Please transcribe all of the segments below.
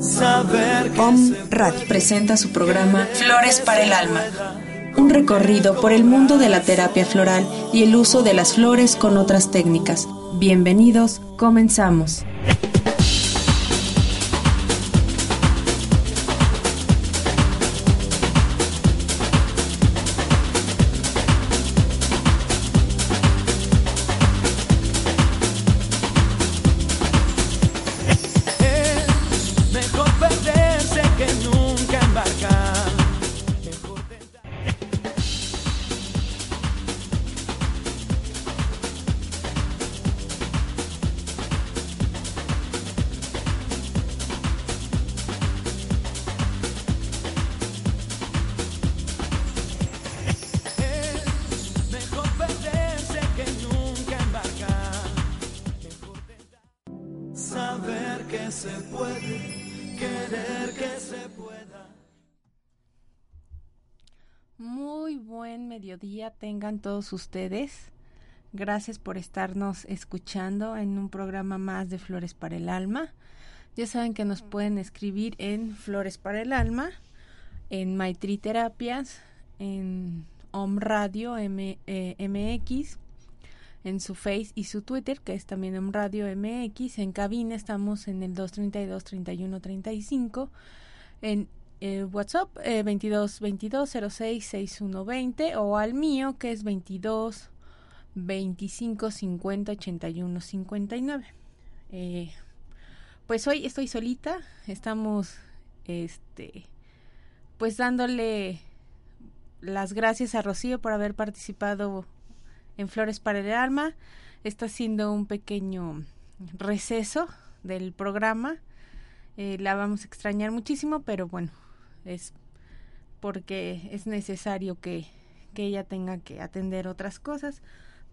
ba. Om Radio presenta su programa Flores para el Alma. Un recorrido por el mundo de la terapia floral y el uso de las flores con otras técnicas. Bienvenidos, comenzamos. Buen mediodía tengan todos ustedes. Gracias por estarnos escuchando en un programa más de Flores para el Alma. Ya saben que nos pueden escribir en Flores para el Alma, en Maitri Terapias, en Om Radio M- eh, MX, en su Face y su Twitter, que es también Om Radio MX. En cabina estamos en el 232 31 35. En eh, WhatsApp eh, 22 22 06 61 20 o al mío que es 22 25 50 81 59. Eh, pues hoy estoy solita, estamos este pues dándole las gracias a Rocío por haber participado en Flores para el Alma. Está haciendo un pequeño receso del programa. Eh, la vamos a extrañar muchísimo, pero bueno, es porque es necesario que, que ella tenga que atender otras cosas,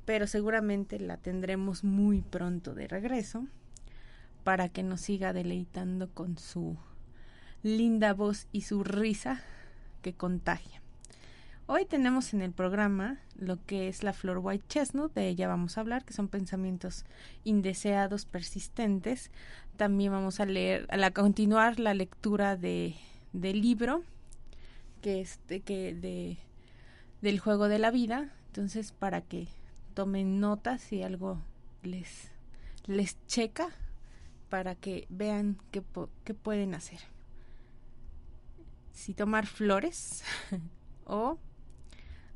pero seguramente la tendremos muy pronto de regreso para que nos siga deleitando con su linda voz y su risa que contagia. Hoy tenemos en el programa lo que es la flor white chestnut, de ella vamos a hablar, que son pensamientos indeseados persistentes. También vamos a leer, a la, continuar la lectura de, del libro, que es de, que de, del juego de la vida. Entonces, para que tomen notas si algo les, les checa, para que vean qué, qué pueden hacer. Si tomar flores o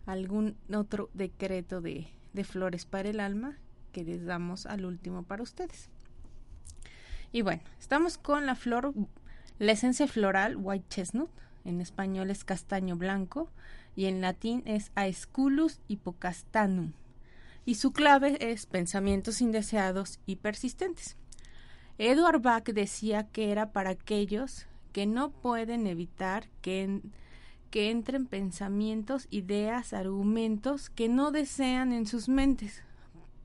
algún otro decreto de, de flores para el alma que les damos al último para ustedes. Y bueno, estamos con la flor, la esencia floral white chestnut, en español es castaño blanco y en latín es Aesculus hippocastanum. Y su clave es pensamientos indeseados y persistentes. Edward Bach decía que era para aquellos que no pueden evitar que, que entren pensamientos, ideas, argumentos que no desean en sus mentes.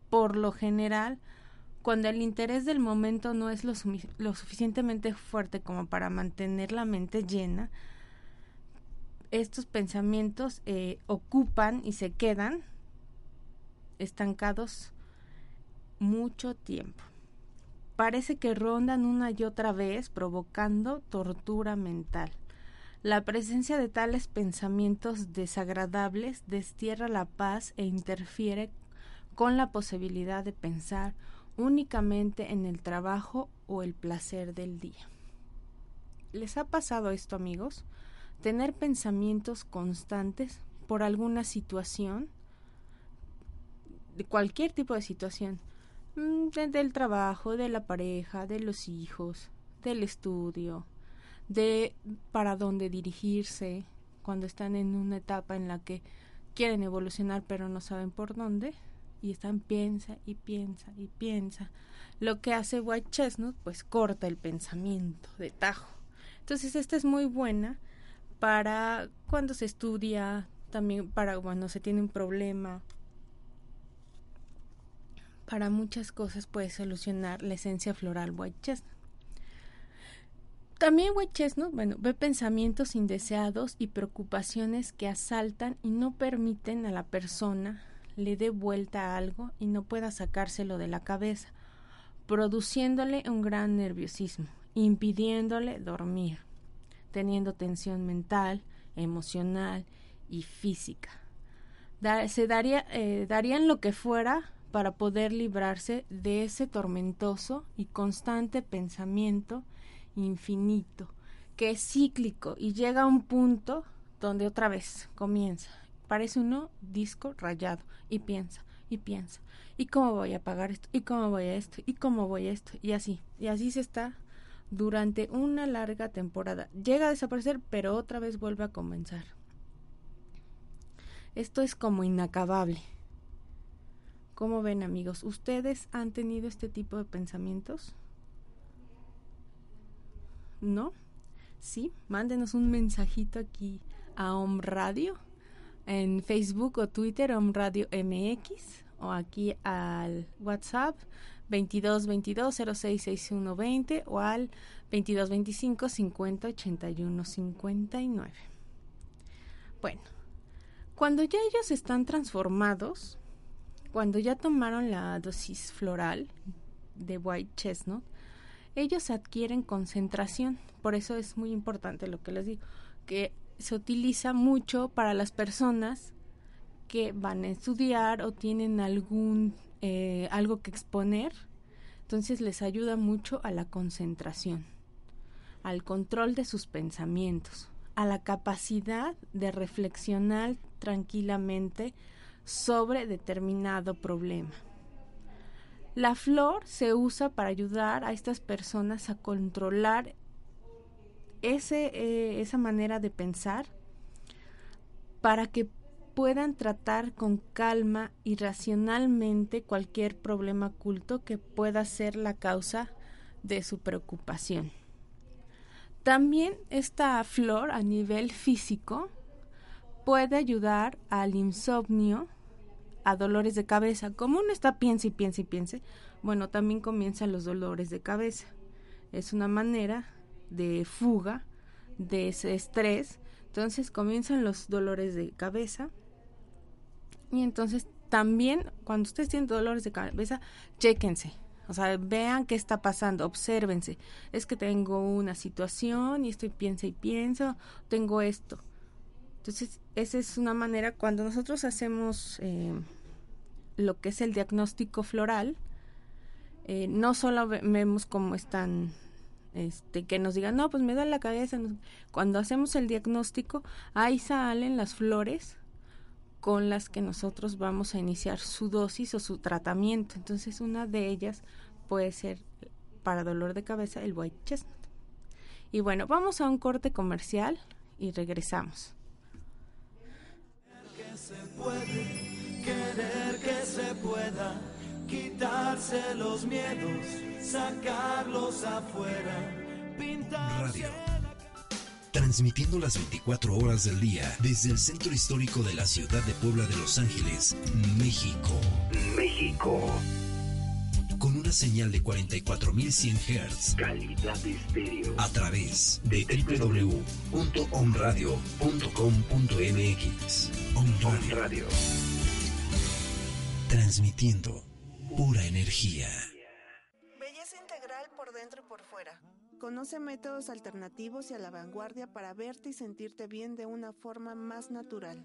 Por lo general, cuando el interés del momento no es lo, suficientemente fuerte como para mantener la mente llena, estos pensamientos eh, ocupan y se quedan estancados mucho tiempo. Parece que rondan una y otra vez provocando tortura mental. La presencia de tales pensamientos desagradables destierra la paz e interfiere con la posibilidad de pensar únicamente en el trabajo o el placer del día. ¿Les ha pasado esto, amigos? Tener pensamientos constantes por alguna situación, de cualquier tipo de situación, mm, de- del trabajo, de la pareja, de los hijos, del estudio, de para dónde dirigirse cuando están en una etapa en la que quieren evolucionar pero no saben por dónde y están piensa y piensa y piensa. Lo que hace White Chestnut pues corta el pensamiento de tajo Entonces esta es muy buena para cuando se estudia, también para cuando se tiene un problema. Para muchas cosas puede solucionar la esencia floral white chestnut. También white chestnut, bueno, ve pensamientos indeseados y preocupaciones que asaltan y no permiten a la persona le dé vuelta a algo y no pueda sacárselo de la cabeza, produciéndole un gran nerviosismo impidiéndole dormir, teniendo tensión mental, emocional y física. se daría, eh, darían lo que fuera para poder librarse de ese tormentoso y constante pensamiento infinito, que es cíclico y llega a un punto donde otra vez comienza. Parece uno disco rayado y piensa y piensa. ¿Y cómo voy a pagar esto? ¿Y cómo voy a esto? ¿Y cómo voy a esto? Y así. Y así se está durante una larga temporada. Llega a desaparecer, pero otra vez vuelve a comenzar. Esto es como inacabable. ¿Cómo ven amigos? ¿Ustedes han tenido este tipo de pensamientos? ¿No? Sí, mándenos un mensajito aquí a Om Radio en Facebook o Twitter, Om Radio MX, o aquí al WhatsApp 22 22 06 61 20 o al 22 25 50 81 59. Bueno, cuando ya ellos están transformados, cuando ya tomaron la dosis floral de white chestnut, ellos adquieren concentración. Por eso es muy importante lo que les digo, que se utiliza mucho para las personas que van a estudiar o tienen algún eh, algo que exponer, entonces les ayuda mucho a la concentración, al control de sus pensamientos, a la capacidad de reflexionar tranquilamente sobre determinado problema. La flor se usa para ayudar a estas personas a controlar eh, esa manera de pensar para que puedan tratar con calma y racionalmente cualquier problema oculto que pueda ser la causa de su preocupación. También esta flor a nivel físico puede ayudar al insomnio, a dolores de cabeza. Como uno está piensa y piensa y piensa, bueno, también comienzan los dolores de cabeza. Es una manera de fuga de ese estrés. Entonces comienzan los dolores de cabeza y entonces también cuando ustedes tienen dolores de cabeza, chéquense. O sea, vean qué está pasando, obsérvense. Es que tengo una situación y estoy piensa y pienso, tengo esto. Entonces, esa es una manera, cuando nosotros hacemos eh, lo que es el diagnóstico floral, eh, no solo vemos cómo están, este, que nos digan, no, pues me da la cabeza. Cuando hacemos el diagnóstico, ahí salen las flores con las que nosotros vamos a iniciar su dosis o su tratamiento. Entonces, una de ellas puede ser para dolor de cabeza el white chestnut. Y bueno, vamos a un corte comercial y regresamos. Querer que se pueda, quitarse los miedos, sacarlos afuera, pintarse transmitiendo las 24 horas del día desde el centro histórico de la ciudad de Puebla de Los Ángeles, México. México. Con una señal de 44.100 Hz. Calidad de estéreo. A través de www.omradio.com.mx. Om Radio. Transmitiendo pura energía. Belleza integral por dentro y por fuera Conoce métodos alternativos y a la vanguardia para verte y sentirte bien de una forma más natural.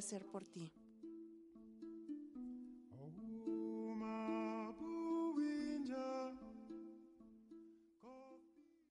hacer por ti.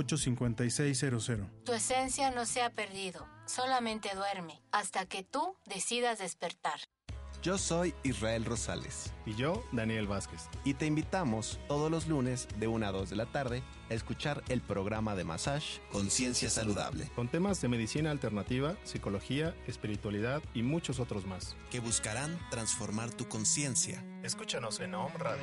5600. Tu esencia no se ha perdido, solamente duerme hasta que tú decidas despertar. Yo soy Israel Rosales. Y yo, Daniel Vázquez. Y te invitamos todos los lunes de 1 a 2 de la tarde a escuchar el programa de Massage Conciencia Saludable. Con temas de medicina alternativa, psicología, espiritualidad y muchos otros más. Que buscarán transformar tu conciencia. Escúchanos en Home Radio.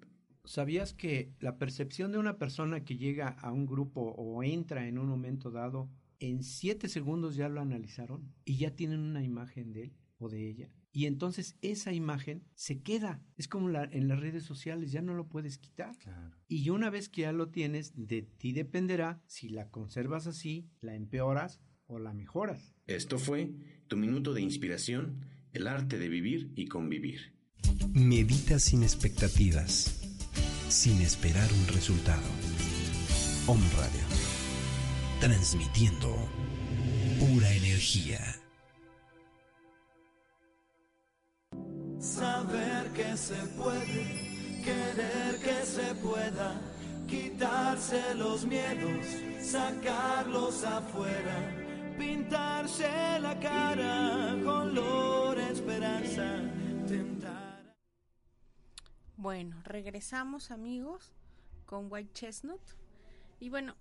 ¿Sabías que la percepción de una persona que llega a un grupo o entra en un momento dado, en siete segundos ya lo analizaron y ya tienen una imagen de él o de ella? Y entonces esa imagen se queda. Es como la, en las redes sociales, ya no lo puedes quitar. Y una vez que ya lo tienes, de ti dependerá si la conservas así, la empeoras o la mejoras. Esto fue tu minuto de inspiración, el arte de vivir y convivir. Medita sin expectativas sin esperar un resultado. Om Radio. Transmitiendo pura energía. Saber que se puede, querer que se pueda, quitarse los miedos, sacarlos afuera, pintarse la cara, color esperanza. Bueno, regresamos amigos con White Chestnut. Y bueno,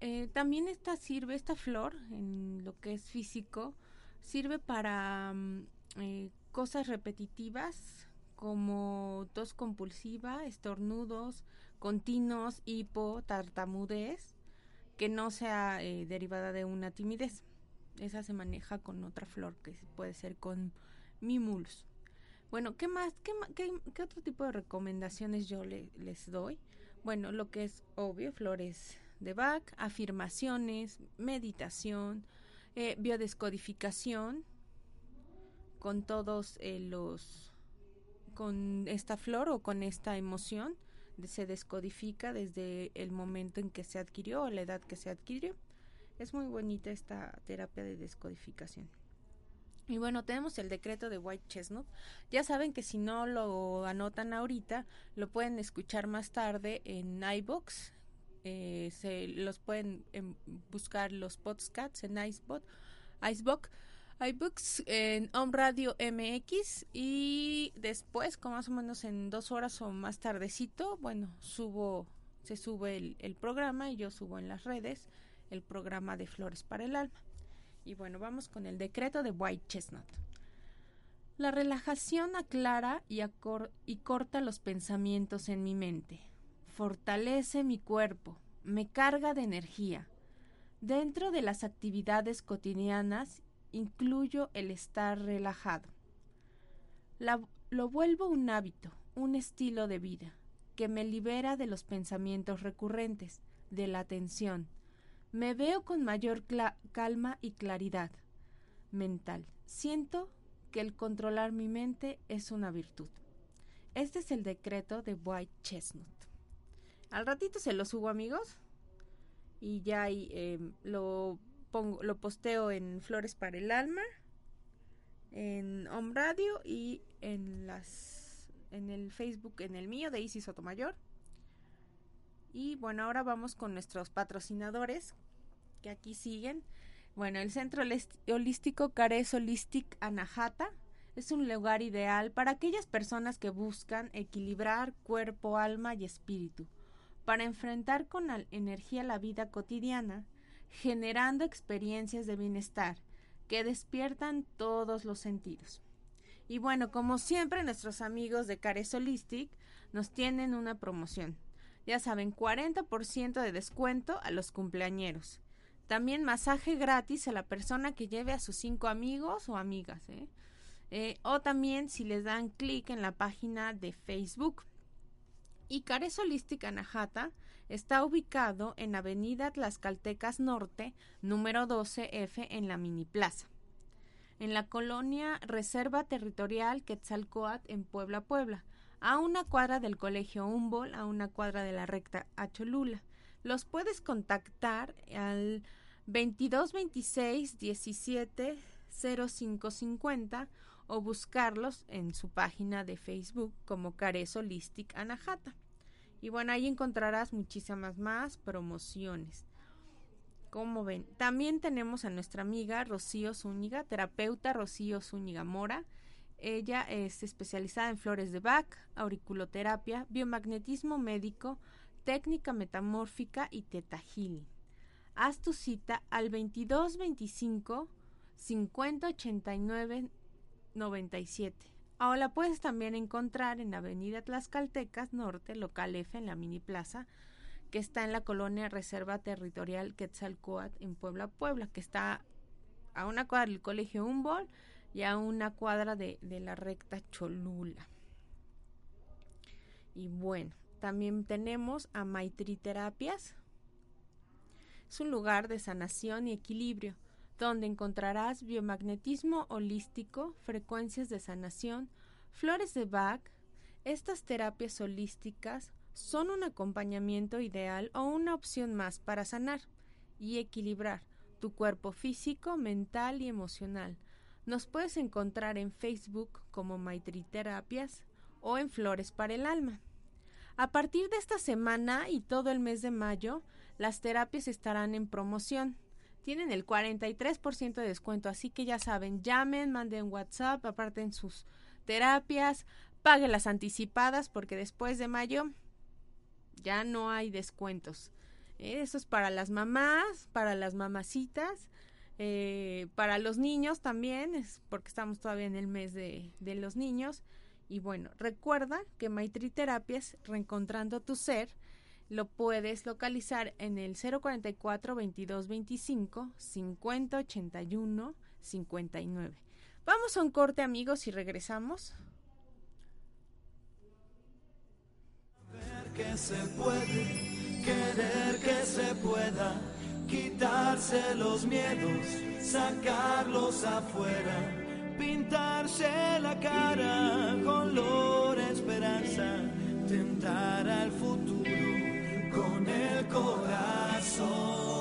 eh, también esta sirve, esta flor, en lo que es físico, sirve para mm, eh, cosas repetitivas como tos compulsiva, estornudos, continuos, hipo, tartamudez, que no sea eh, derivada de una timidez. Esa se maneja con otra flor que puede ser con mimulus. Bueno, ¿qué más? ¿Qué, qué, qué otro tipo de recomendaciones yo le, les doy? Bueno, lo que es obvio, flores de Bach, afirmaciones, meditación, eh, biodescodificación, con todos eh, los, con esta flor o con esta emoción, se descodifica desde el momento en que se adquirió o la edad que se adquirió. Es muy bonita esta terapia de descodificación. Y bueno, tenemos el decreto de White Chestnut. Ya saben que si no lo anotan ahorita, lo pueden escuchar más tarde en iBox. Eh, se los pueden em, buscar los podcasts en Icebot, Icebox, iBooks en Home Radio MX y después, como más o menos en dos horas o más tardecito, bueno, subo, se sube el programa y yo subo en las redes el programa de Flores para el Alma. Y bueno, vamos con el decreto de White Chestnut. La relajación aclara y, y, corta los pensamientos en mi mente. Fortalece mi cuerpo, me carga de energía. Dentro de las actividades cotidianas incluyo el estar relajado. La, lo vuelvo un hábito, un estilo de vida, que me libera de los pensamientos recurrentes, de la tensión, me veo con mayor calma y claridad mental. Siento que el controlar mi mente es una virtud. Este es el decreto de White Chestnut. Al ratito se lo subo, amigos. Y ya em, lo pongo, lo posteo en Flores para el Alma, en Home Radio y en las en el Facebook, en el mío de Isis Sotomayor. Y bueno, ahora vamos con nuestros patrocinadores que aquí siguen. Bueno, el Centro Holístico Cares Holistic Anahata Es un lugar ideal para aquellas personas que buscan equilibrar cuerpo, alma y espíritu, para enfrentar con energía la vida cotidiana, generando experiencias de bienestar que despiertan todos los sentidos. Y bueno, como siempre, nuestros amigos de Cares Holistic nos tienen una promoción. Ya saben, 40% de descuento a los cumpleañeros. También masaje gratis a la persona que lleve a sus cinco amigos o amigas. ¿eh? Eh, o también si les dan clic en la página de Facebook. Y Cares Holistic Anahata está ubicado en Avenida Tlaxcaltecas Norte, número 12F en la Mini Plaza en la colonia Reserva Territorial Quetzalcoatl en Puebla, Puebla, a una cuadra del Colegio Humboldt, a una cuadra de la recta a Cholula. Los puedes contactar al 2226 17 0550 o buscarlos en su página de Facebook como Cares Holistic Anahata. Y bueno, ahí encontrarás muchísimas más promociones. Como ven, también tenemos a nuestra amiga Rocío Zúñiga, terapeuta Rocío Zúñiga Mora. Ella es especializada en flores de Bach, auriculoterapia, biomagnetismo médico, técnica metamórfica y teta. Haz tu cita al 2225 5089 97. Ahora la puedes también encontrar en Avenida Tlaxcaltecas Norte, local F en la Mini Plaza que está en la colonia Reserva Territorial Quetzalcoatl en Puebla, Puebla, que está a una cuadra del Colegio Humboldt y a una cuadra de, de la recta Cholula. Y bueno, también tenemos a Maitri Terapias. Es un lugar de sanación y equilibrio donde encontrarás biomagnetismo holístico, frecuencias de sanación, flores de Bach. Estas terapias holísticas son un acompañamiento ideal o una opción más para sanar y equilibrar tu cuerpo físico, mental y emocional. Nos puedes encontrar en Facebook como Maitri Terapias o en Flores para el Alma. A partir de esta semana y todo el mes de mayo, las terapias estarán en promoción. Tienen el 43% de descuento, así que ya saben, llamen, manden WhatsApp, aparten sus terapias, paguen las anticipadas porque después de mayo ya no hay descuentos. Eh, eso es para las mamás, para las mamacitas, eh, para los niños también, es porque estamos todavía en el mes de, los niños. Y bueno, recuerda que Maitri Terapias, Reencontrando tu Ser, lo puedes localizar en el 044 2225 5081 59. Vamos a un corte amigos y regresamos. que se puede, querer que se pueda, quitarse los miedos, sacarlos afuera, pintarse la cara con esperanza, tentar al futuro con el corazón.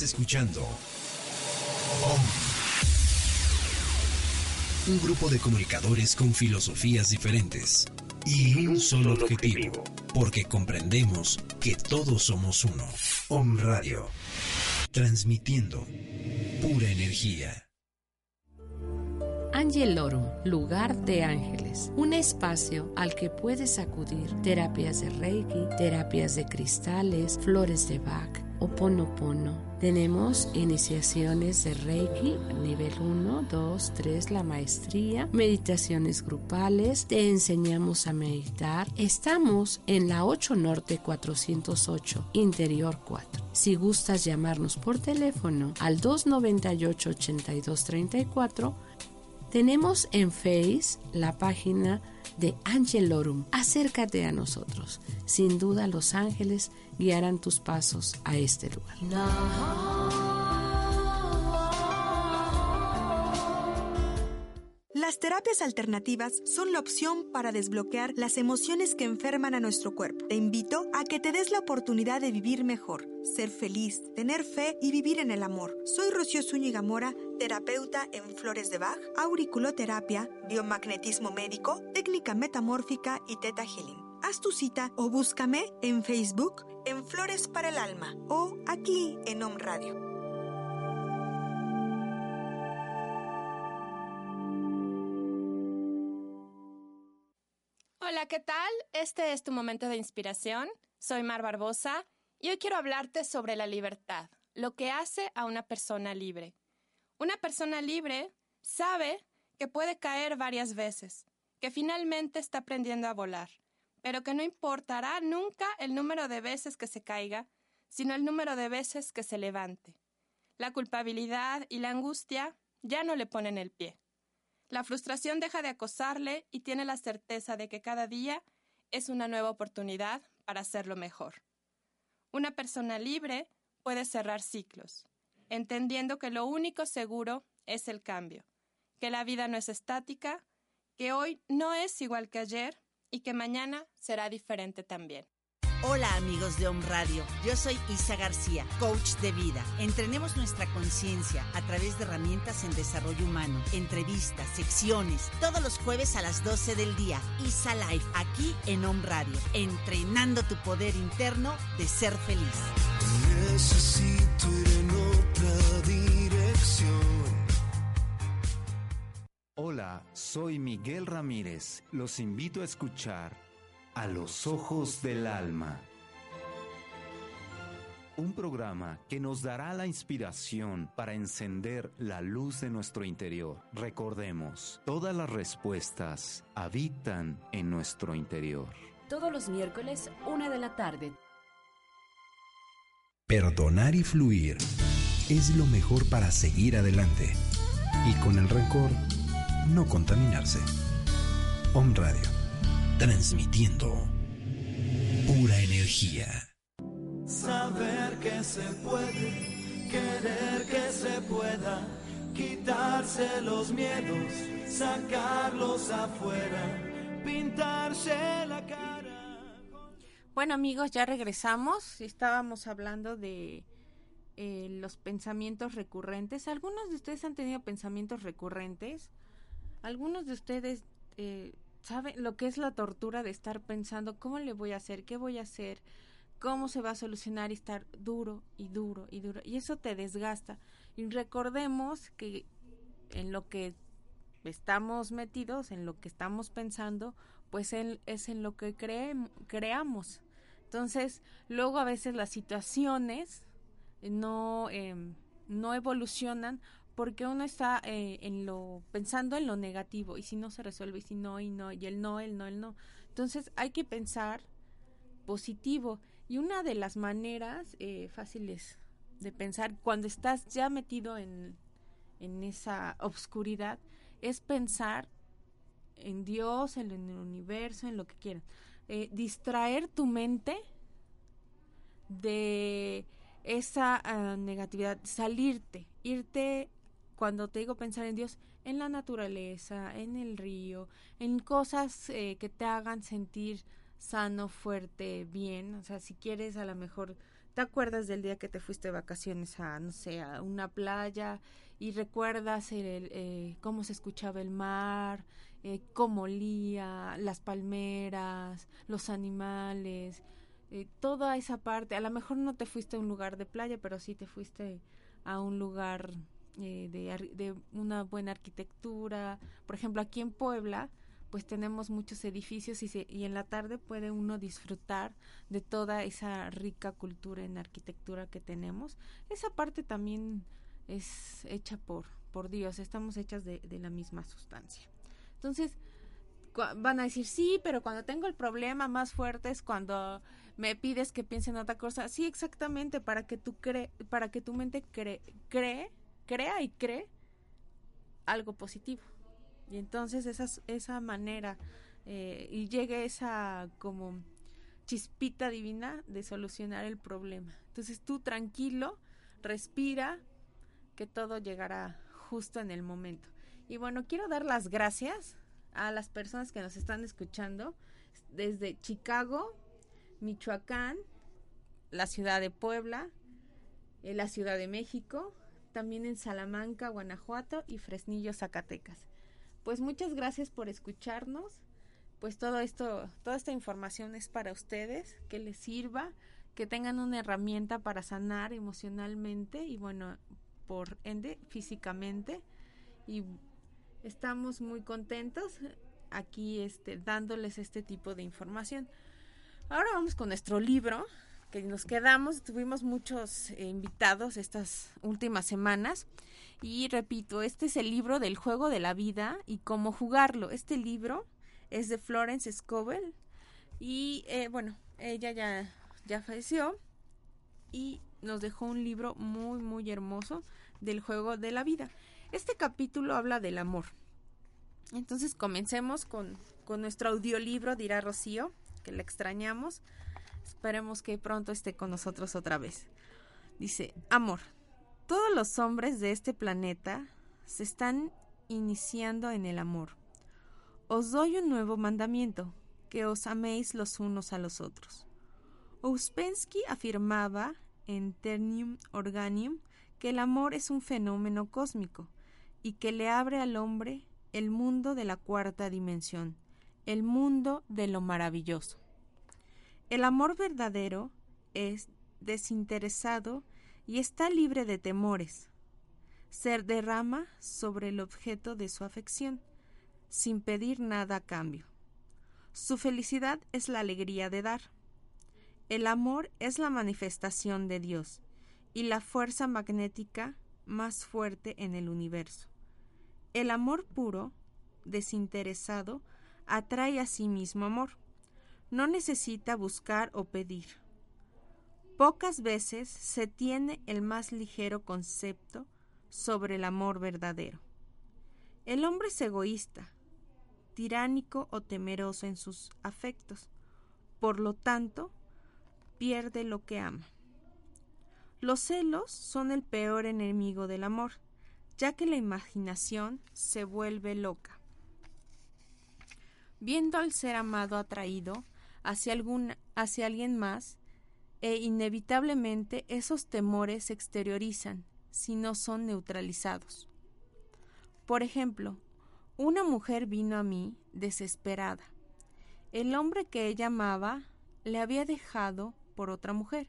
Escuchando Un grupo de comunicadores con filosofías diferentes y un solo objetivo, porque comprendemos que todos somos uno. Om Radio, transmitiendo pura energía. Ángel Oro, lugar de ángeles, un espacio al que puedes acudir. Terapias de Reiki, terapias de cristales, flores de Bach, Oponopono tenemos iniciaciones de Reiki, nivel 1, 2, 3, la maestría, meditaciones grupales, te enseñamos a meditar. Estamos en la 8 Norte 408, Interior 4. Si gustas llamarnos por teléfono al 298 8234 Tenemos en Face la página de Angelorum. Acércate a nosotros. Sin duda los ángeles guiarán tus pasos a este lugar. Las terapias alternativas son la opción para desbloquear las emociones que enferman a nuestro cuerpo. Te invito a que te des la oportunidad de vivir mejor, ser feliz, tener fe y vivir en el amor. Soy Rocío Zúñiga Mora, terapeuta en flores de Bach, auriculoterapia, biomagnetismo médico, técnica metamórfica y teta healing. Haz tu cita o búscame en Facebook en Flores para el Alma o aquí en Home Radio. ¿Qué tal? Este es tu momento de inspiración. Soy Mar Barbosa y hoy quiero hablarte sobre la libertad, lo que hace a una persona libre. Una persona libre sabe que puede caer varias veces, que finalmente está aprendiendo a volar, pero que no importará nunca el número de veces que se caiga, sino el número de veces que se levante. La culpabilidad y la angustia ya no le ponen el pie. La frustración deja de acosarle y tiene la certeza de que cada día es una nueva oportunidad para hacerlo mejor. Una persona libre puede cerrar ciclos, entendiendo que lo único seguro es el cambio, que la vida no es estática, que hoy no es igual que ayer y que mañana será diferente también. Hola amigos de Home Radio, yo soy Isa García, coach de vida. Entrenemos nuestra conciencia a través de herramientas en desarrollo humano, entrevistas, secciones, todos los jueves a las 12 del día. Isa Life, aquí en Home Radio, entrenando tu poder interno de ser feliz. Necesito ir en otra dirección. Hola, soy Miguel Ramírez. Los invito a escuchar A los Ojos del Alma. Un programa que nos dará la inspiración para encender la luz de nuestro interior. Recordemos, todas las respuestas habitan en nuestro interior. Todos los miércoles, una de la tarde. Perdonar y fluir es lo mejor para seguir adelante. Y con el rencor, no contaminarse. Om Radio, transmitiendo pura energía. Saber que se puede, querer que se pueda, quitarse los miedos, sacarlos afuera, pintarse la cara. Bueno amigos, ya regresamos. Estábamos hablando de eh, los pensamientos recurrentes. Algunos de ustedes han tenido pensamientos recurrentes. Algunos de ustedes eh, saben lo que es la tortura de estar pensando cómo le voy a hacer, qué voy a hacer, cómo se va a solucionar y estar duro y duro y duro. Y eso te desgasta. Y recordemos que en lo que estamos metidos, en lo que estamos pensando, pues en- es en lo que creem- creamos. Entonces, luego a veces las situaciones no, em, no evolucionan porque uno está eh, en lo pensando en lo negativo y si no se resuelve y si no y no y el no el no el no entonces hay que pensar positivo y una de las maneras eh, fáciles de pensar cuando estás ya metido en, en esa obscuridad es pensar en Dios, en el universo, en lo que quieras. Eh, distraer tu mente de esa ah, negatividad, salirte, irte, cuando te digo pensar en Dios, en la naturaleza, en el río, en cosas eh, que te hagan sentir sano, fuerte, bien. O sea, si quieres, a lo mejor te acuerdas del día que te fuiste de vacaciones a, no sé, a una playa y recuerdas eh, cómo se escuchaba el mar, eh, cómo olía, las palmeras, los animales, eh, toda esa parte. A lo mejor no te fuiste a un lugar de playa, pero sí te fuiste a un lugar eh, de, de una buena arquitectura. Por ejemplo, aquí en Puebla, pues tenemos muchos edificios y, se- y en la tarde puede uno disfrutar de toda esa rica cultura en arquitectura que tenemos. Esa parte también es hecha por, por Dios, estamos hechas de, la misma sustancia. Entonces, van a decir, sí, pero cuando tengo el problema más fuerte es cuando me pides que piense en otra cosa. Sí, exactamente, para que tu, cre para que tu mente cree, cree, crea y cree algo positivo. Y entonces esa, manera eh, y llegue esa como chispita divina de solucionar el problema. Entonces tú tranquilo, respira, que todo llegará justo en el momento. Y bueno, quiero dar las gracias a las personas que nos están escuchando desde Chicago, Michoacán, la ciudad de Puebla, en la Ciudad de México, también en Salamanca, Guanajuato y Fresnillo, Zacatecas. Pues muchas gracias por escucharnos. Pues todo esto, toda esta información es para ustedes, que les sirva, que tengan una herramienta para sanar emocionalmente y bueno, por ende físicamente y estamos muy contentos aquí este dándoles este tipo de información. Ahora vamos con nuestro libro que nos quedamos, tuvimos muchos eh, invitados estas últimas semanas y repito, este es el libro del juego de la vida y cómo jugarlo. Este libro es de Florence Scovel y eh, bueno, ella ya, ya falleció y nos dejó un libro muy muy hermoso del juego de la vida. Este capítulo habla del amor. Entonces comencemos con, con nuestro audiolibro, dirá Rocío, que la extrañamos. Esperemos que pronto esté con nosotros otra vez. Dice, amor, todos los hombres de este planeta se están iniciando en el amor. Os doy un nuevo mandamiento, que os améis los unos a los otros. Ouspensky afirmaba en Ternium Organium que el amor es un fenómeno cósmico y que le abre al hombre el mundo de la cuarta dimensión, el mundo de lo maravilloso. El amor verdadero es desinteresado y está libre de temores. Se derrama sobre el objeto de su afección, sin pedir nada a cambio. Su felicidad es la alegría de dar. El amor es la manifestación de Dios y la fuerza magnética más fuerte en el universo. El amor puro, desinteresado, atrae a sí mismo amor no necesita buscar o pedir. Pocas veces se tiene el más ligero concepto sobre el amor verdadero. El hombre es egoísta, tiránico o temeroso en sus afectos, por lo tanto, pierde lo que ama. Los celos son el peor enemigo del amor, ya que la imaginación se vuelve loca. Viendo al ser amado atraído, hacia, hacia alguien más e inevitablemente esos temores se exteriorizan si no son neutralizados. Por ejemplo, una mujer vino a mí desesperada. El hombre que ella amaba le había dejado por otra mujer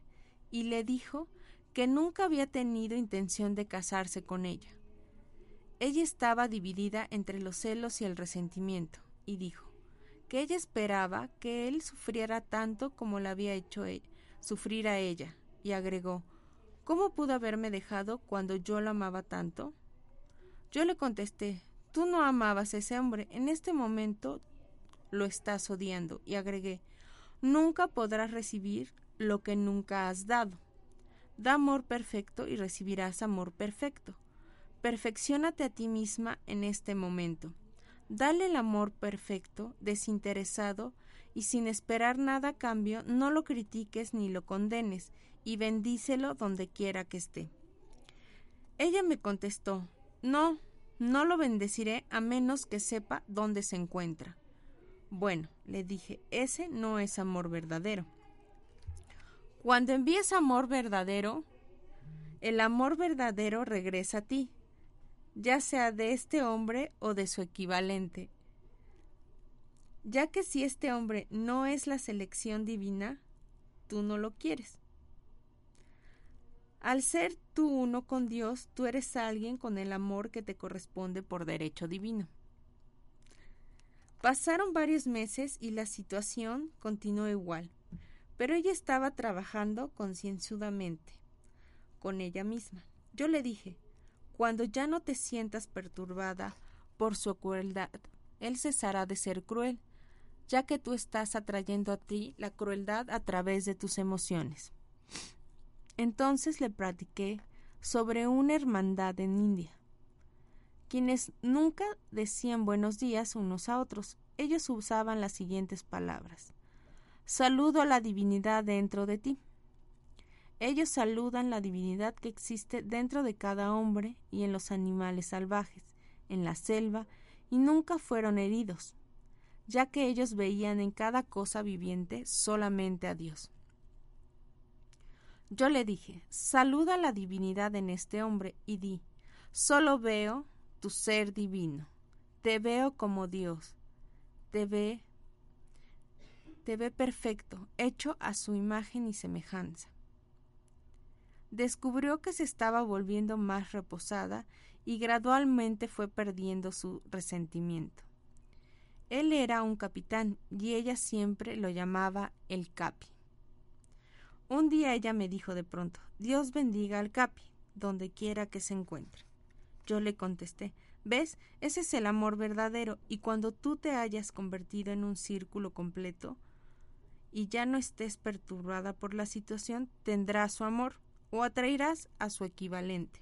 y le dijo que nunca había tenido intención de casarse con ella. Ella estaba dividida entre los celos y el resentimiento, y dijo que ella esperaba que él sufriera tanto como la había hecho e-, sufrir a ella, y agregó ¿Cómo pudo haberme dejado cuando yo lo amaba tanto? Yo le contesté Tú no amabas a ese hombre, en este momento lo estás odiando, y agregué Nunca podrás recibir lo que nunca has dado. Da amor perfecto y recibirás amor perfecto. Perfecciónate a ti misma en este momento. Dale el amor perfecto, desinteresado y sin esperar nada a cambio, no lo critiques ni lo condenes, y bendícelo donde quiera que esté. Ella me contestó No, no lo bendeciré a menos que sepa dónde se encuentra. Bueno, le dije, ese no es amor verdadero. Cuando envíes amor verdadero, el amor verdadero regresa a ti, ya sea de este hombre o de su equivalente, ya que si este hombre no es la selección divina, tú no lo quieres. Al ser tú uno con Dios, tú eres alguien con el amor que te corresponde por derecho divino. Pasaron varios meses y la situación continuó igual, pero ella estaba trabajando concienzudamente con ella misma. Yo le dije, cuando ya no te sientas perturbada por su crueldad, él cesará de ser cruel, ya que tú estás atrayendo a ti la crueldad a través de tus emociones. Entonces le platiqué sobre una hermandad en India. quienes nunca decían buenos días unos a otros. Ellos usaban las siguientes palabras. Saludo a la divinidad dentro de ti. Ellos saludan la divinidad que existe dentro de cada hombre y en los animales salvajes, en la selva, y nunca fueron heridos, ya que ellos veían en cada cosa viviente solamente a Dios. Yo le dije, saluda la divinidad en este hombre y di, solo veo tu ser divino, te veo como Dios, te ve, te ve perfecto, hecho a su imagen y semejanza. Descubrió que se estaba volviendo más reposada y gradualmente fue perdiendo su resentimiento. Él era un capitán y ella siempre lo llamaba el capi. Un día ella me dijo de pronto, Dios bendiga al Capi, donde quiera que se encuentre. Yo le contesté, ¿ves? Ese es el amor verdadero, y cuando tú te hayas convertido en un círculo completo y ya no estés perturbada por la situación, tendrás su amor o atraerás a su equivalente.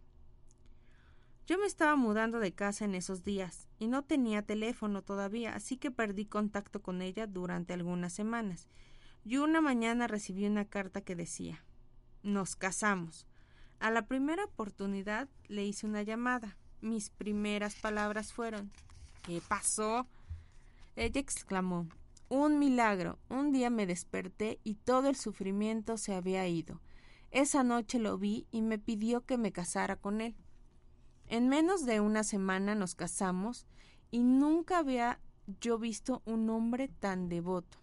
Yo me estaba mudando de casa en esos días y no tenía teléfono todavía, así que perdí contacto con ella durante algunas semanas y una mañana recibí una carta que decía Nos casamos. A la primera oportunidad le hice una llamada. Mis primeras palabras fueron ¿Qué pasó? Ella exclamó Un milagro. Un día me desperté y todo el sufrimiento se había ido. Esa noche lo vi y me pidió que me casara con él. En menos de una semana nos casamos y nunca había yo visto un hombre tan devoto.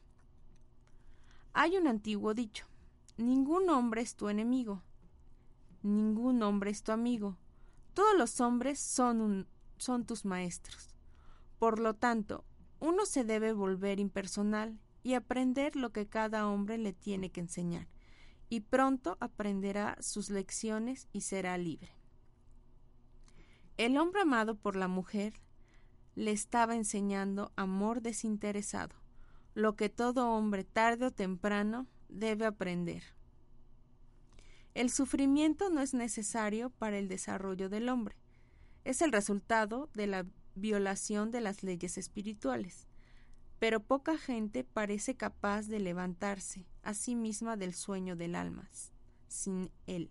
Hay un antiguo dicho Ningún hombre es tu enemigo, ningún hombre es tu amigo, todos los hombres son, son tus maestros. Por lo tanto, uno se debe volver impersonal y aprender lo que cada hombre le tiene que enseñar, y pronto aprenderá sus lecciones y será libre. El hombre amado por la mujer le estaba enseñando amor desinteresado, lo que todo hombre tarde o temprano debe aprender. El sufrimiento no es necesario para el desarrollo del hombre. Es el resultado de la violación de las leyes espirituales. Pero poca gente parece capaz de levantarse a sí misma del sueño del alma, sin él.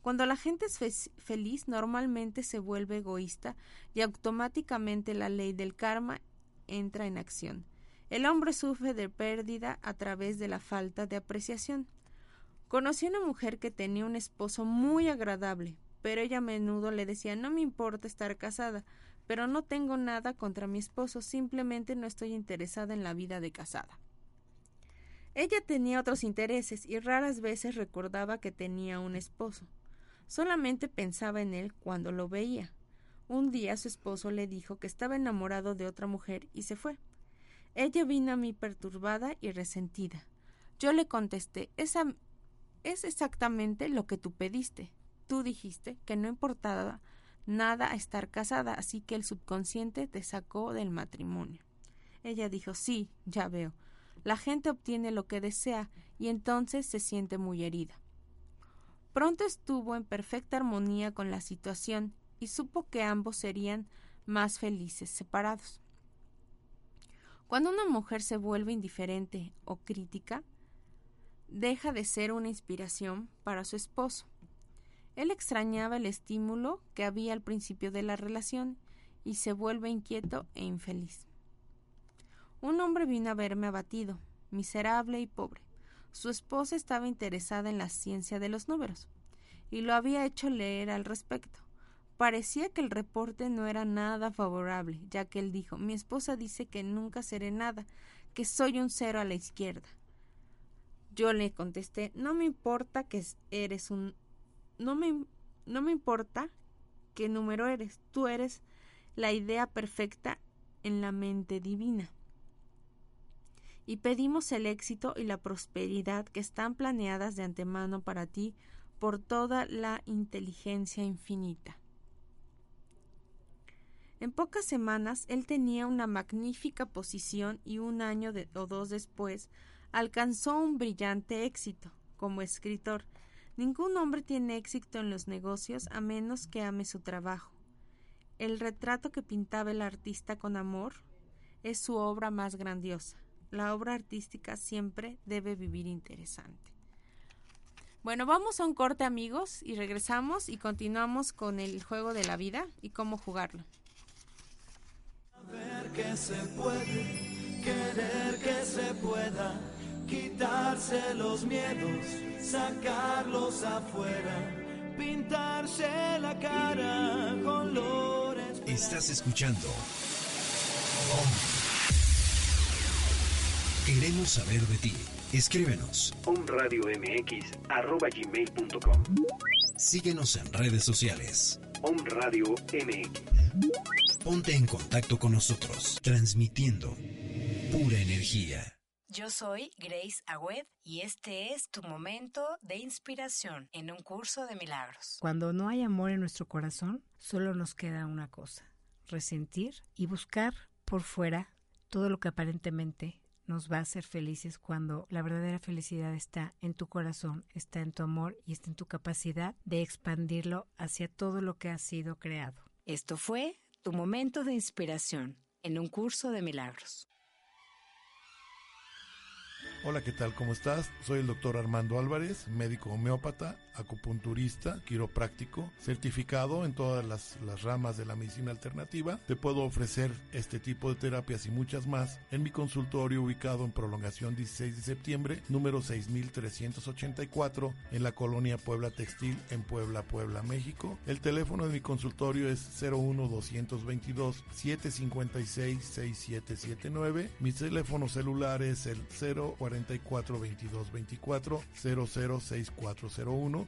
Cuando la gente es feliz, normalmente se vuelve egoísta y automáticamente la ley del karma entra en acción. El hombre sufre de pérdida a través de la falta de apreciación. Conocí una mujer que tenía un esposo muy agradable, pero ella a menudo le decía no me importa estar casada, pero no tengo nada contra mi esposo, simplemente no estoy interesada en la vida de casada. Ella tenía otros intereses y raras veces recordaba que tenía un esposo. Solamente pensaba en él cuando lo veía. Un día su esposo le dijo que estaba enamorado de otra mujer y se fue. Ella vino a mí perturbada y resentida. Yo le contesté Esa es exactamente lo que tú pediste. Tú dijiste que no importaba nada estar casada, así que el subconsciente te sacó del matrimonio. Ella dijo Sí, ya veo. La gente obtiene lo que desea y entonces se siente muy herida. Pronto estuvo en perfecta armonía con la situación y supo que ambos serían más felices separados. Cuando una mujer se vuelve indiferente o crítica, deja de ser una inspiración para su esposo. Él extrañaba el estímulo que había al principio de la relación y se vuelve inquieto e infeliz. Un hombre vino a verme abatido, miserable y pobre. Su esposa estaba interesada en la ciencia de los números y lo había hecho leer al respecto. Parecía que el reporte no era nada favorable, ya que él dijo Mi esposa dice que nunca seré nada, que soy un cero a la izquierda. Yo le contesté No me importa que eres un no me, no me importa qué número eres, tú eres la idea perfecta en la mente divina. Y pedimos el éxito y la prosperidad que están planeadas de antemano para ti por toda la inteligencia infinita. En pocas semanas él tenía una magnífica posición y un año o dos después alcanzó un brillante éxito como escritor. Ningún hombre tiene éxito en los negocios a menos que ame su trabajo. el retrato que pintaba el artista con amor es su obra más grandiosa. La obra artística siempre debe vivir interesante. Bueno, vamos a un corte amigos y regresamos y continuamos con el juego de la vida y cómo jugarlo. Ver que se puede, querer que se pueda, quitarse los miedos, sacarlos afuera, pintarse la cara con colores. Estás escuchando. Queremos saber de ti. Escríbenos. omradiomx.com Síguenos en redes sociales. Om Radio MX. Ponte en contacto con nosotros, transmitiendo pura energía. Yo soy Grace Agüed y este es tu momento de inspiración en un curso de milagros. Cuando no hay amor en nuestro corazón, solo nos queda una cosa, resentir y buscar por fuera todo lo que aparentemente nos va a hacer felices cuando la verdadera felicidad está en tu corazón, está en tu amor y está en tu capacidad de expandirlo hacia todo lo que ha sido creado. Esto fue tu momento de inspiración en un curso de milagros. Hola, ¿qué tal? ¿Cómo estás? Soy el doctor Armando Álvarez, médico homeópata, acupunturista, quiropráctico, certificado en todas las, ramas de la medicina alternativa. Te puedo ofrecer este tipo de terapias y muchas más en mi consultorio ubicado en prolongación 16 de septiembre, número 6384, en la colonia Puebla Textil, en Puebla, Puebla, México. El teléfono de mi consultorio es 01222 756 6779. Mi teléfono celular es el 0 44 22 24 006401.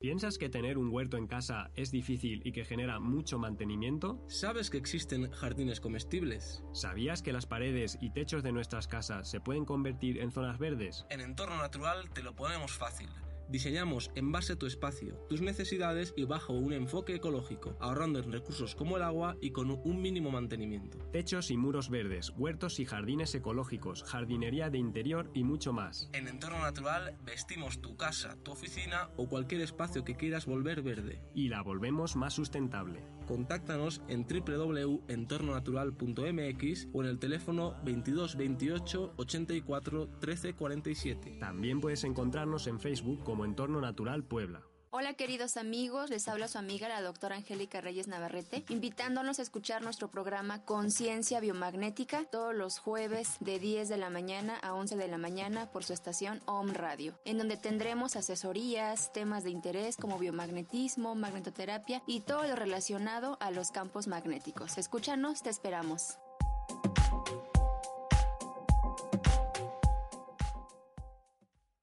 ¿Piensas que tener un huerto en casa es difícil y que genera mucho mantenimiento? ¿Sabes que existen jardines comestibles? ¿Sabías que las paredes y techos de nuestras casas se pueden convertir en zonas verdes? En entorno natural te lo ponemos fácil. Diseñamos en base a tu espacio, tus necesidades y bajo un enfoque ecológico, ahorrando en recursos como el agua y con un mínimo mantenimiento. Techos y muros verdes, huertos y jardines ecológicos, jardinería de interior y mucho más. En entorno natural vestimos tu casa, tu oficina o cualquier espacio que quieras volver verde. Y la volvemos más sustentable. Contáctanos en www.entornonatural.mx o en el teléfono 22 28 84 13 47. También puedes encontrarnos en Facebook como Entorno Natural Puebla. Hola queridos amigos, les habla su amiga la doctora Angélica Reyes Navarrete, invitándonos a escuchar nuestro programa Conciencia Biomagnética todos los jueves de 10 de la mañana a 11 de la mañana por su estación OM Radio, en donde tendremos asesorías, temas de interés como biomagnetismo, magnetoterapia y todo lo relacionado a los campos magnéticos. Escúchanos, te esperamos.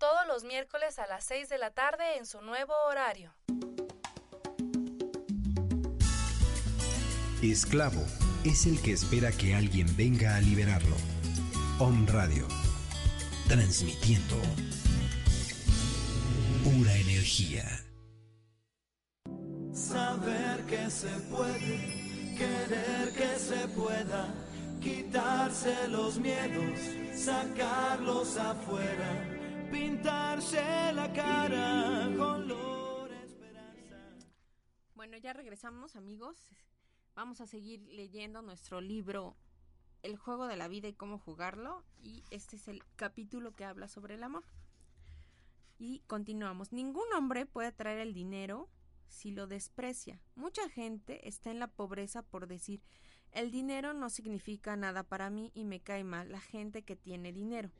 todos los miércoles a las 6 de la tarde en su nuevo horario. Esclavo es el que espera que alguien venga a liberarlo. Om Radio, transmitiendo pura energía. Saber que se puede, querer que se pueda, quitarse los miedos, sacarlos afuera pintarse la cara color esperanza. Bueno, ya regresamos, amigos. Vamos a seguir leyendo nuestro libro El juego de la vida y cómo jugarlo. Y este es el capítulo que habla sobre el amor. Y continuamos. Ningún hombre puede atraer el dinero si lo desprecia. Mucha gente está en la pobreza por decir, el dinero no significa nada para mí y me cae mal la gente que tiene dinero.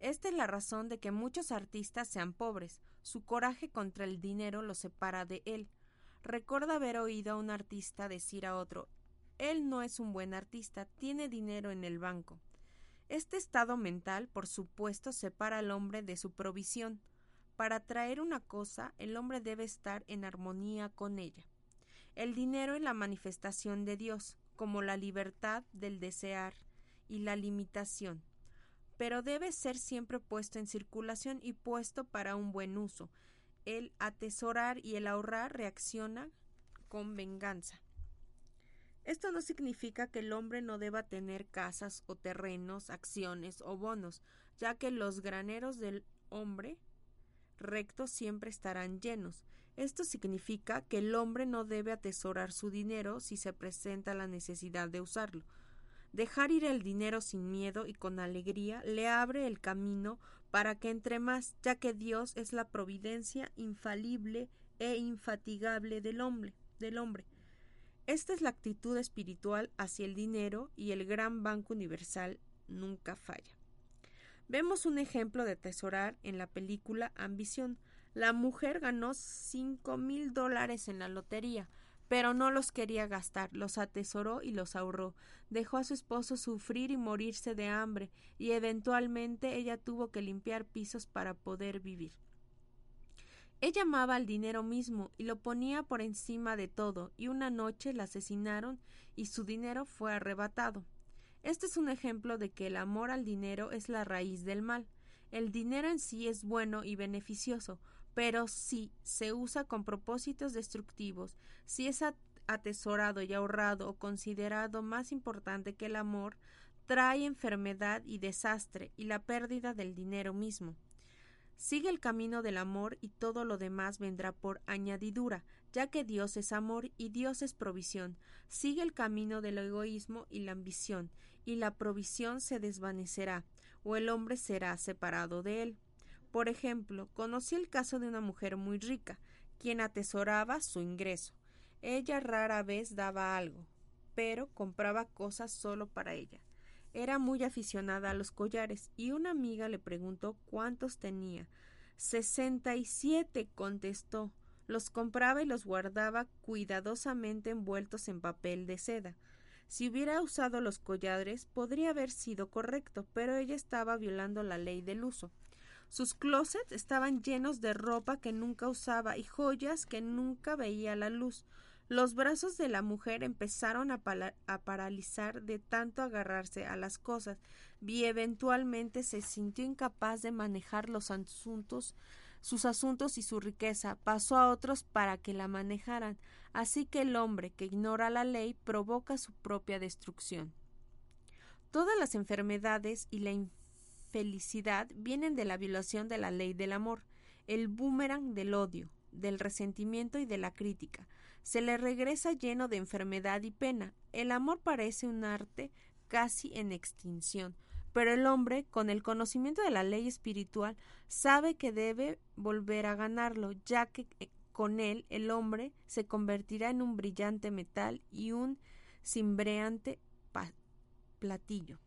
Esta es la razón de que muchos artistas sean pobres. Su coraje contra el dinero los separa de él. Recuerda haber oído a un artista decir a otro Él no es un buen artista, tiene dinero en el banco. Este estado mental, por supuesto, separa al hombre de su provisión. Para traer una cosa, el hombre debe estar en armonía con ella. El dinero es la manifestación de Dios, como la libertad del desear y la limitación, pero debe ser siempre puesto en circulación y puesto para un buen uso. El atesorar y el ahorrar reacciona con venganza. Esto no significa que el hombre no deba tener casas o terrenos, acciones o bonos, ya que los graneros del hombre recto siempre estarán llenos. Esto significa que el hombre no debe atesorar su dinero si se presenta la necesidad de usarlo. Dejar ir el dinero sin miedo y con alegría le abre el camino para que entre más, ya que Dios es la providencia infalible e infatigable del hombre, del hombre. Esta es la actitud espiritual hacia el dinero y el gran banco universal nunca falla. Vemos un ejemplo de tesorar en la película Ambición. La mujer ganó cinco mil dólares en la lotería, pero no los quería gastar, los atesoró y los ahorró. Dejó a su esposo sufrir y morirse de hambre, y eventualmente ella tuvo que limpiar pisos para poder vivir. Ella amaba al dinero mismo y lo ponía por encima de todo, y una noche la asesinaron y su dinero fue arrebatado. Este es un ejemplo de que el amor al dinero es la raíz del mal. El dinero en sí es bueno y beneficioso, pero si se usa con propósitos destructivos, si es atesorado y ahorrado o considerado más importante que el amor, trae enfermedad y desastre y la pérdida del dinero mismo. Sigue el camino del amor y todo lo demás vendrá por añadidura, ya que Dios es amor y Dios es provisión. Sigue el camino del egoísmo y la ambición, y la provisión se desvanecerá, o el hombre será separado de él. Por ejemplo, conocí el caso de una mujer muy rica, quien atesoraba su ingreso. Ella rara vez daba algo, pero compraba cosas solo para ella. Era muy aficionada a los collares y una amiga le preguntó cuántos tenía. Sesenta y siete contestó. Los compraba y los guardaba cuidadosamente envueltos en papel de seda. Si hubiera usado los collares podría haber sido correcto, pero ella estaba violando la ley del uso. Sus closets estaban llenos de ropa que nunca usaba y joyas que nunca veía la luz. Los brazos de la mujer empezaron a, paralizar de tanto agarrarse a las cosas y eventualmente se sintió incapaz de manejar los asuntos, sus asuntos y su riqueza, pasó a otros para que la manejaran, así que el hombre que ignora la ley provoca su propia destrucción. Todas las enfermedades y la infelicidad vienen de la violación de la ley del amor, el boomerang del odio, del resentimiento y de la crítica, se le regresa lleno de enfermedad y pena. El amor parece un arte casi en extinción, pero el hombre, con el conocimiento de la ley espiritual, sabe que debe volver a ganarlo, ya que eh, con él el hombre se convertirá en un brillante metal y un cimbreante platillo.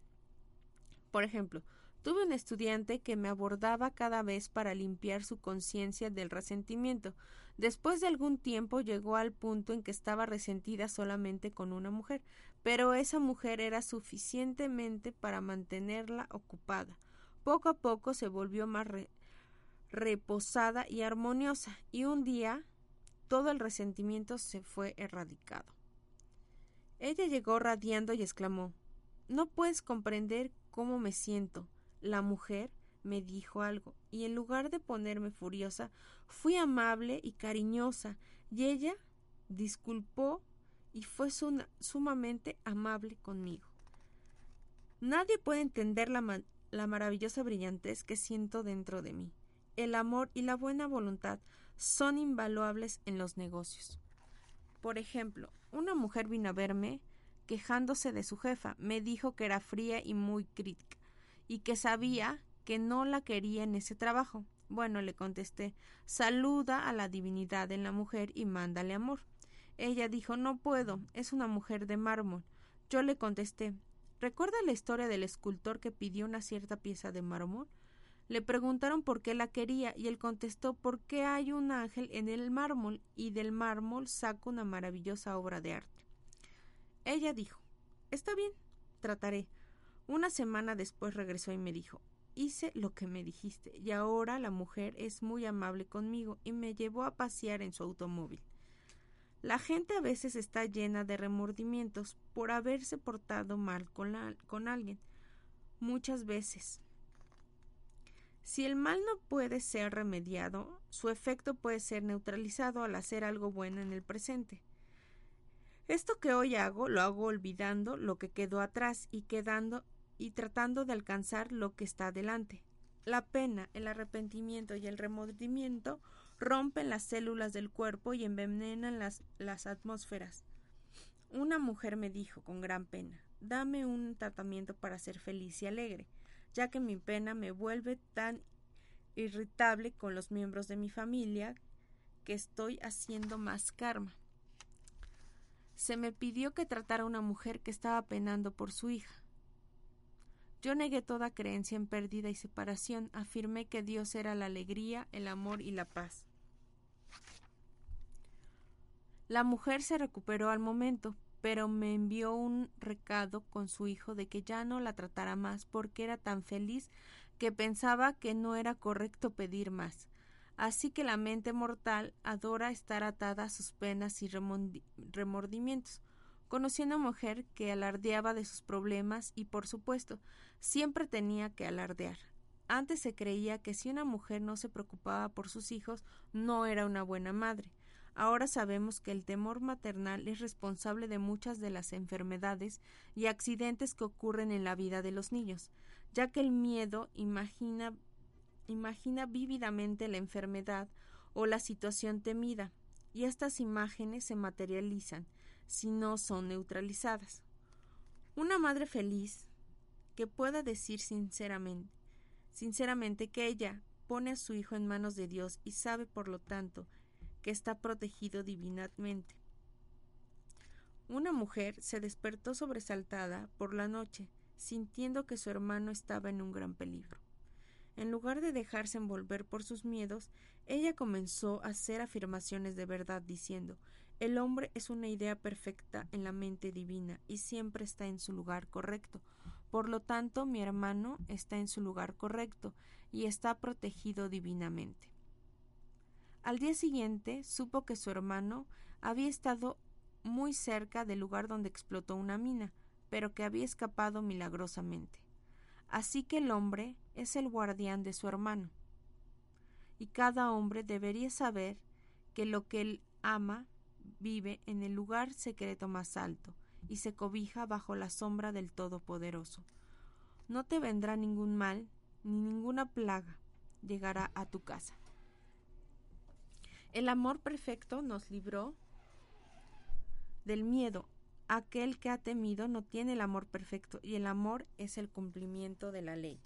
Por ejemplo, Tuve un estudiante que me abordaba cada vez para limpiar su conciencia del resentimiento. Después de algún tiempo llegó al punto en que estaba resentida solamente con una mujer, pero esa mujer era suficientemente para mantenerla ocupada. Poco a poco se volvió más reposada y armoniosa, y un día todo el resentimiento se fue erradicado. Ella llegó radiando y exclamó No puedes comprender cómo me siento. La mujer me dijo algo, y en lugar de ponerme furiosa, fui amable y cariñosa, y ella disculpó y fue sumamente amable conmigo. Nadie puede entender la, maravillosa brillantez que siento dentro de mí. El amor y la buena voluntad son invaluables en los negocios. Por ejemplo, una mujer vino a verme quejándose de su jefa. Me dijo que era fría y muy crítica y que sabía que no la quería en ese trabajo. Bueno, le contesté, saluda a la divinidad en la mujer y mándale amor. Ella dijo, no puedo, es una mujer de mármol. Yo le contesté, ¿recuerda la historia del escultor que pidió una cierta pieza de mármol? Le preguntaron por qué la quería y él contestó por qué hay un ángel en el mármol y del mármol saco una maravillosa obra de arte. Ella dijo, Está bien, trataré. Una semana después regresó y me dijo, hice lo que me dijiste y ahora la mujer es muy amable conmigo y me llevó a pasear en su automóvil. La gente a veces está llena de remordimientos por haberse portado mal con, con alguien. Muchas veces. Si el mal no puede ser remediado, su efecto puede ser neutralizado al hacer algo bueno en el presente. Esto que hoy hago lo hago olvidando lo que quedó atrás y quedando y tratando de alcanzar lo que está adelante. La pena, el arrepentimiento y el remordimiento rompen las células del cuerpo y envenenan las, las atmósferas. Una mujer me dijo con gran pena Dame un tratamiento para ser feliz y alegre, ya que mi pena me vuelve tan irritable con los miembros de mi familia que estoy haciendo más karma. Se me pidió que tratara a una mujer que estaba penando por su hija. Yo negué toda creencia en pérdida y separación, afirmé que Dios era la alegría, el amor y la paz. La mujer se recuperó al momento, pero me envió un recado con su hijo de que ya no la tratara más porque era tan feliz que pensaba que no era correcto pedir más. Así que la mente mortal adora estar atada a sus penas y remordimientos. Conocí una mujer que alardeaba de sus problemas y, por supuesto, siempre tenía que alardear. Antes se creía que si una mujer no se preocupaba por sus hijos, no era una buena madre. Ahora sabemos que el temor maternal es responsable de muchas de las enfermedades y accidentes que ocurren en la vida de los niños, ya que el miedo imagina, imagina vívidamente la enfermedad o la situación temida, y estas imágenes se materializan si no son neutralizadas. Una madre feliz que pueda decir sinceramente, sinceramente que ella pone a su hijo en manos de Dios y sabe por lo tanto que está protegido divinamente. Una mujer se despertó sobresaltada por la noche, sintiendo que su hermano estaba en un gran peligro. En lugar de dejarse envolver por sus miedos, ella comenzó a hacer afirmaciones de verdad, diciendo el hombre es una idea perfecta en la mente divina y siempre está en su lugar correcto. Por lo tanto, mi hermano está en su lugar correcto y está protegido divinamente. Al día siguiente supo que su hermano había estado muy cerca del lugar donde explotó una mina, pero que había escapado milagrosamente. Así que el hombre es el guardián de su hermano. Y cada hombre debería saber que lo que él ama vive en el lugar secreto más alto y se cobija bajo la sombra del Todopoderoso. No te vendrá ningún mal ni ninguna plaga llegará a tu casa. El amor perfecto nos libró del miedo. Aquel que ha temido no tiene el amor perfecto y el amor es el cumplimiento de la ley.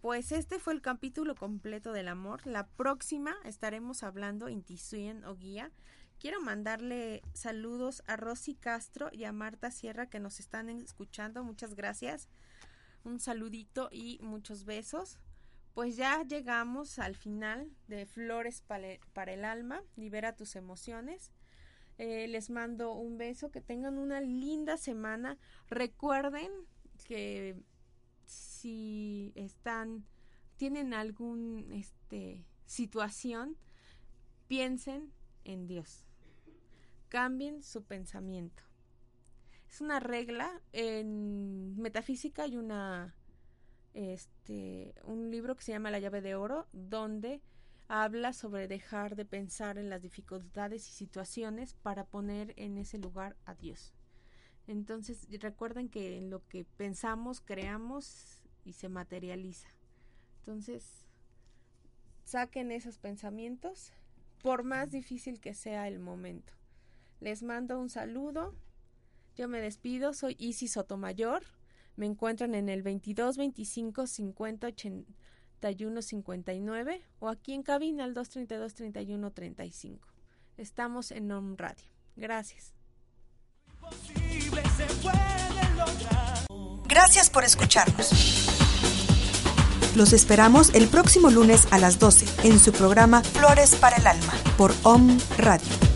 Pues este fue el capítulo completo del amor. La próxima estaremos hablando intuición o guía Quiero mandarle saludos a Rosy Castro y a Marta Sierra que nos están escuchando. Muchas gracias. Un saludito y muchos besos. Pues ya llegamos al final de Flores para el Alma. Libera tus emociones. Eh, les mando un beso. Que tengan una linda semana. Recuerden que si están, tienen algún, este, situación, piensen en Dios cambien su pensamiento. Es una regla en metafísica hay una este un libro que se llama La llave de oro donde habla sobre dejar de pensar en las dificultades y situaciones para poner en ese lugar a Dios. Entonces recuerden que en lo que pensamos creamos y se materializa. Entonces saquen esos pensamientos por más difícil que sea el momento. Les mando un saludo. Yo me despido. Soy Isis Sotomayor. Me encuentran en el 22 25 50 81 59 o aquí en cabina al 232 31 35. Estamos en NOM Radio. Gracias. Gracias por escucharnos. Los esperamos el próximo lunes a las 12 en su programa Flores para el Alma por OM Radio.